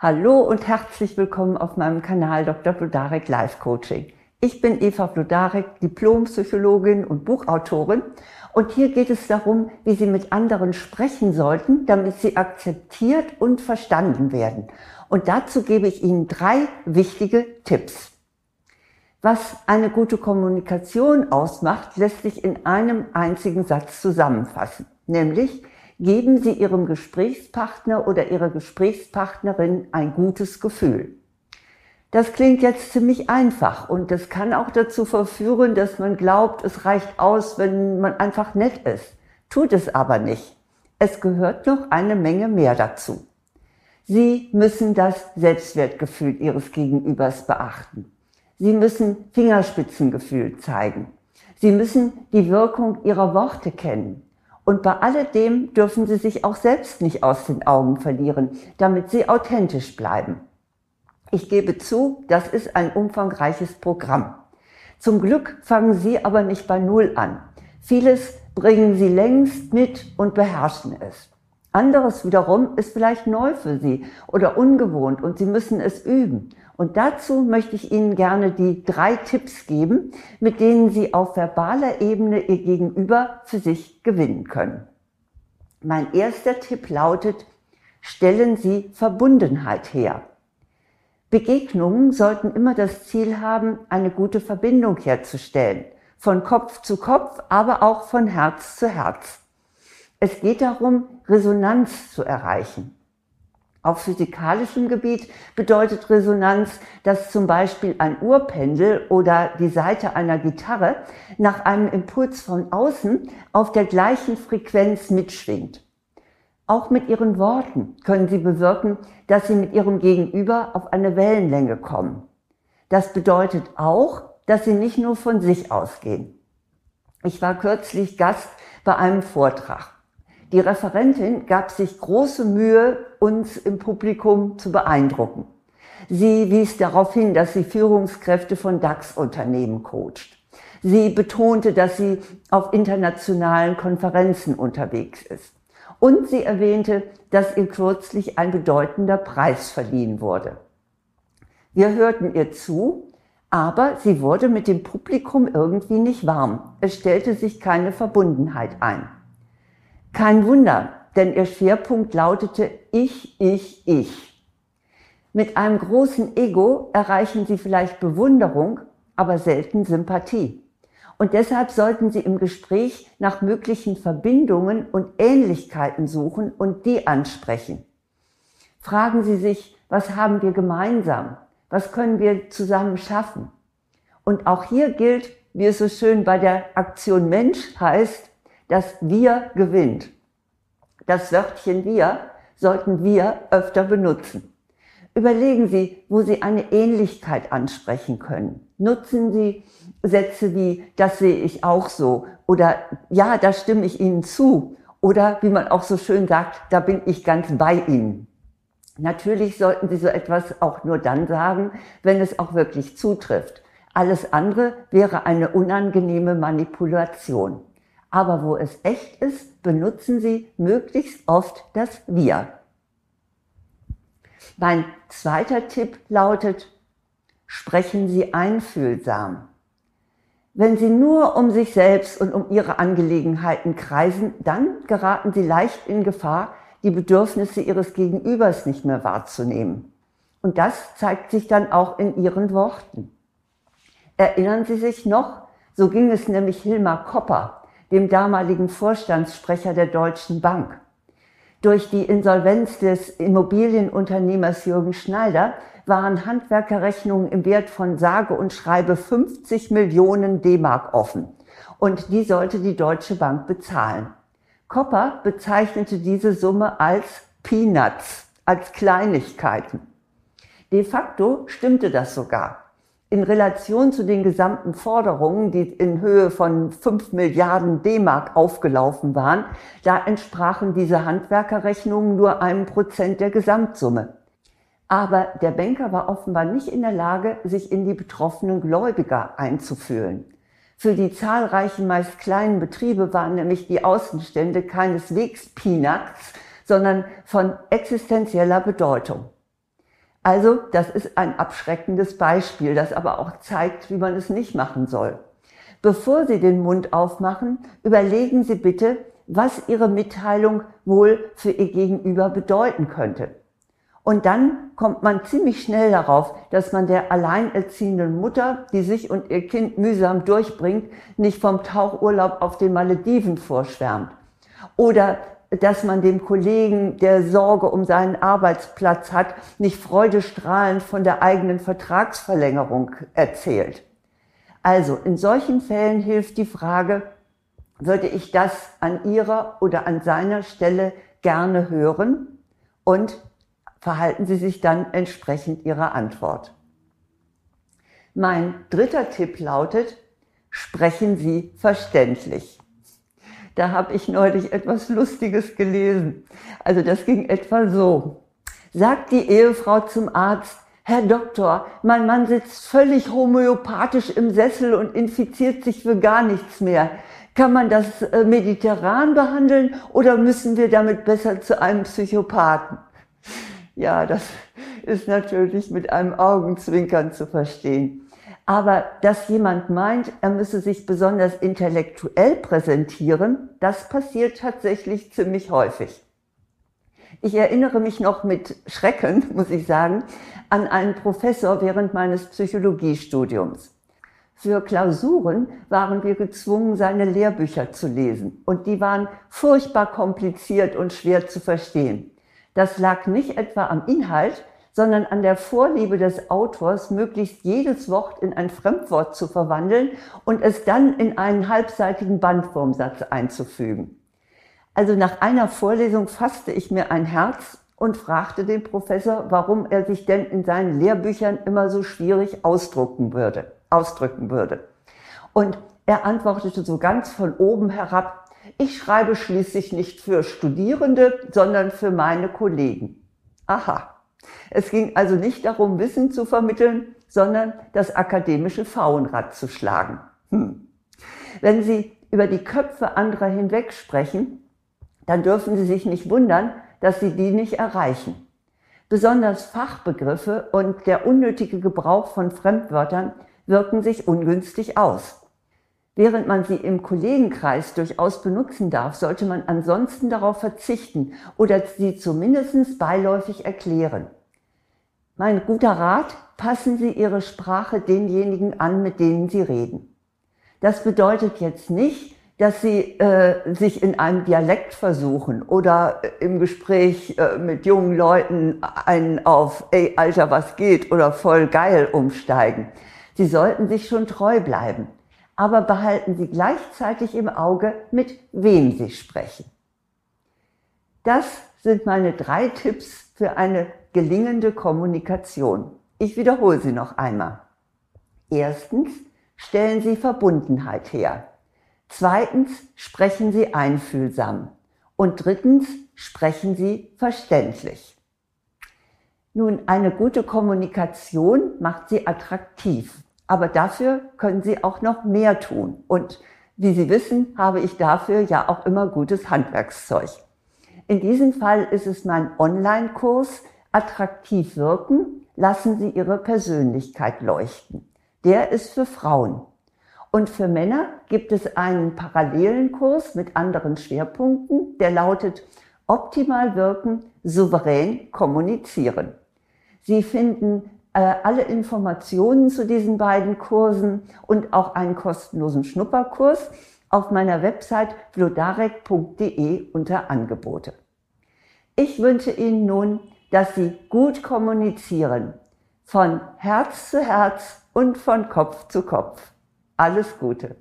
Hallo und herzlich willkommen auf meinem Kanal Dr. Blodarek Life Coaching. Ich bin Eva Blodarek, Diplompsychologin und Buchautorin und hier geht es darum, wie Sie mit anderen sprechen sollten, damit Sie akzeptiert und verstanden werden. Und dazu gebe ich Ihnen drei wichtige Tipps. Was eine gute Kommunikation ausmacht, lässt sich in einem einzigen Satz zusammenfassen, nämlich geben Sie Ihrem Gesprächspartner oder Ihrer Gesprächspartnerin ein gutes Gefühl. Das klingt jetzt ziemlich einfach und das kann auch dazu verführen, dass man glaubt, es reicht aus, wenn man einfach nett ist. Tut es aber nicht. Es gehört noch eine Menge mehr dazu. Sie müssen das Selbstwertgefühl Ihres Gegenübers beachten. Sie müssen Fingerspitzengefühl zeigen. Sie müssen die Wirkung Ihrer Worte kennen. Und bei alledem dürfen Sie sich auch selbst nicht aus den Augen verlieren, damit Sie authentisch bleiben. Ich gebe zu, das ist ein umfangreiches Programm. Zum Glück fangen Sie aber nicht bei Null an. Vieles bringen Sie längst mit und beherrschen es. Anderes wiederum ist vielleicht neu für Sie oder ungewohnt und Sie müssen es üben. Und dazu möchte ich Ihnen gerne die drei Tipps geben, mit denen Sie auf verbaler Ebene Ihr Gegenüber für sich gewinnen können. Mein erster Tipp lautet, stellen Sie Verbundenheit her. Begegnungen sollten immer das Ziel haben, eine gute Verbindung herzustellen, von Kopf zu Kopf, aber auch von Herz zu Herz. Es geht darum, Resonanz zu erreichen. Auf physikalischem Gebiet bedeutet Resonanz, dass zum Beispiel ein Uhrpendel oder die Seite einer Gitarre nach einem Impuls von außen auf der gleichen Frequenz mitschwingt. Auch mit ihren Worten können sie bewirken, dass sie mit ihrem Gegenüber auf eine Wellenlänge kommen. Das bedeutet auch, dass sie nicht nur von sich ausgehen. Ich war kürzlich Gast bei einem Vortrag. Die Referentin gab sich große Mühe, uns im Publikum zu beeindrucken. Sie wies darauf hin, dass sie Führungskräfte von DAX-Unternehmen coacht. Sie betonte, dass sie auf internationalen Konferenzen unterwegs ist. Und sie erwähnte, dass ihr kürzlich ein bedeutender Preis verliehen wurde. Wir hörten ihr zu, aber sie wurde mit dem Publikum irgendwie nicht warm. Es stellte sich keine Verbundenheit ein. Kein Wunder, denn ihr Schwerpunkt lautete Ich, ich, ich. Mit einem großen Ego erreichen sie vielleicht Bewunderung, aber selten Sympathie. Und deshalb sollten Sie im Gespräch nach möglichen Verbindungen und Ähnlichkeiten suchen und die ansprechen. Fragen Sie sich, was haben wir gemeinsam? Was können wir zusammen schaffen? Und auch hier gilt, wie es so schön bei der Aktion Mensch heißt, dass wir gewinnt. Das Wörtchen wir sollten wir öfter benutzen. Überlegen Sie, wo Sie eine Ähnlichkeit ansprechen können. Nutzen Sie Sätze wie, das sehe ich auch so oder ja, da stimme ich Ihnen zu oder wie man auch so schön sagt, da bin ich ganz bei Ihnen. Natürlich sollten Sie so etwas auch nur dann sagen, wenn es auch wirklich zutrifft. Alles andere wäre eine unangenehme Manipulation. Aber wo es echt ist, benutzen Sie möglichst oft das Wir. Mein zweiter Tipp lautet, sprechen Sie einfühlsam. Wenn Sie nur um sich selbst und um Ihre Angelegenheiten kreisen, dann geraten Sie leicht in Gefahr, die Bedürfnisse Ihres Gegenübers nicht mehr wahrzunehmen. Und das zeigt sich dann auch in Ihren Worten. Erinnern Sie sich noch? So ging es nämlich Hilmar Kopper, dem damaligen Vorstandssprecher der Deutschen Bank. Durch die Insolvenz des Immobilienunternehmers Jürgen Schneider waren Handwerkerrechnungen im Wert von sage und schreibe 50 Millionen D-Mark offen. Und die sollte die Deutsche Bank bezahlen. Kopper bezeichnete diese Summe als Peanuts, als Kleinigkeiten. De facto stimmte das sogar in Relation zu den gesamten Forderungen, die in Höhe von 5 Milliarden D-Mark aufgelaufen waren, da entsprachen diese Handwerkerrechnungen nur einem Prozent der Gesamtsumme. Aber der Banker war offenbar nicht in der Lage, sich in die betroffenen Gläubiger einzufühlen. Für die zahlreichen, meist kleinen Betriebe waren nämlich die Außenstände keineswegs Peanuts, sondern von existenzieller Bedeutung. Also das ist ein abschreckendes Beispiel, das aber auch zeigt, wie man es nicht machen soll. Bevor Sie den Mund aufmachen, überlegen Sie bitte, was Ihre Mitteilung wohl für Ihr Gegenüber bedeuten könnte. Und dann kommt man ziemlich schnell darauf, dass man der alleinerziehenden Mutter, die sich und ihr Kind mühsam durchbringt, nicht vom Tauchurlaub auf den Malediven vorschwärmt. Oder dass man dem Kollegen, der Sorge um seinen Arbeitsplatz hat, nicht freudestrahlend von der eigenen Vertragsverlängerung erzählt. Also in solchen Fällen hilft die Frage, würde ich das an Ihrer oder an seiner Stelle gerne hören und verhalten Sie sich dann entsprechend Ihrer Antwort. Mein dritter Tipp lautet, sprechen Sie verständlich. Da habe ich neulich etwas Lustiges gelesen. Also das ging etwa so. Sagt die Ehefrau zum Arzt, Herr Doktor, mein Mann sitzt völlig homöopathisch im Sessel und infiziert sich für gar nichts mehr. Kann man das äh, mediterran behandeln oder müssen wir damit besser zu einem Psychopathen? Ja, das ist natürlich mit einem Augenzwinkern zu verstehen. Aber dass jemand meint, er müsse sich besonders intellektuell präsentieren, das passiert tatsächlich ziemlich häufig. Ich erinnere mich noch mit Schrecken, muss ich sagen, an einen Professor während meines Psychologiestudiums. Für Klausuren waren wir gezwungen, seine Lehrbücher zu lesen. Und die waren furchtbar kompliziert und schwer zu verstehen. Das lag nicht etwa am Inhalt, sondern an der Vorliebe des Autors, möglichst jedes Wort in ein Fremdwort zu verwandeln und es dann in einen halbseitigen Bandformsatz einzufügen. Also nach einer Vorlesung fasste ich mir ein Herz und fragte den Professor, warum er sich denn in seinen Lehrbüchern immer so schwierig ausdrucken würde, ausdrücken würde. Und er antwortete so ganz von oben herab, ich schreibe schließlich nicht für Studierende, sondern für meine Kollegen. Aha. Es ging also nicht darum, Wissen zu vermitteln, sondern das akademische Faunrad zu schlagen. Hm. Wenn Sie über die Köpfe anderer hinweg sprechen, dann dürfen Sie sich nicht wundern, dass Sie die nicht erreichen. Besonders Fachbegriffe und der unnötige Gebrauch von Fremdwörtern wirken sich ungünstig aus. Während man sie im Kollegenkreis durchaus benutzen darf, sollte man ansonsten darauf verzichten oder sie zumindest beiläufig erklären. Mein guter Rat, passen Sie Ihre Sprache denjenigen an, mit denen Sie reden. Das bedeutet jetzt nicht, dass Sie äh, sich in einem Dialekt versuchen oder im Gespräch äh, mit jungen Leuten einen auf, ey, Alter, was geht oder voll geil umsteigen. Sie sollten sich schon treu bleiben aber behalten Sie gleichzeitig im Auge, mit wem Sie sprechen. Das sind meine drei Tipps für eine gelingende Kommunikation. Ich wiederhole sie noch einmal. Erstens, stellen Sie Verbundenheit her. Zweitens, sprechen Sie einfühlsam. Und drittens, sprechen Sie verständlich. Nun, eine gute Kommunikation macht Sie attraktiv. Aber dafür können Sie auch noch mehr tun. Und wie Sie wissen, habe ich dafür ja auch immer gutes Handwerkszeug. In diesem Fall ist es mein Online-Kurs Attraktiv wirken, lassen Sie Ihre Persönlichkeit leuchten. Der ist für Frauen. Und für Männer gibt es einen parallelen Kurs mit anderen Schwerpunkten, der lautet Optimal wirken, souverän kommunizieren. Sie finden alle Informationen zu diesen beiden Kursen und auch einen kostenlosen Schnupperkurs auf meiner Website vlodarek.de unter Angebote. Ich wünsche Ihnen nun, dass Sie gut kommunizieren, von Herz zu Herz und von Kopf zu Kopf. Alles Gute.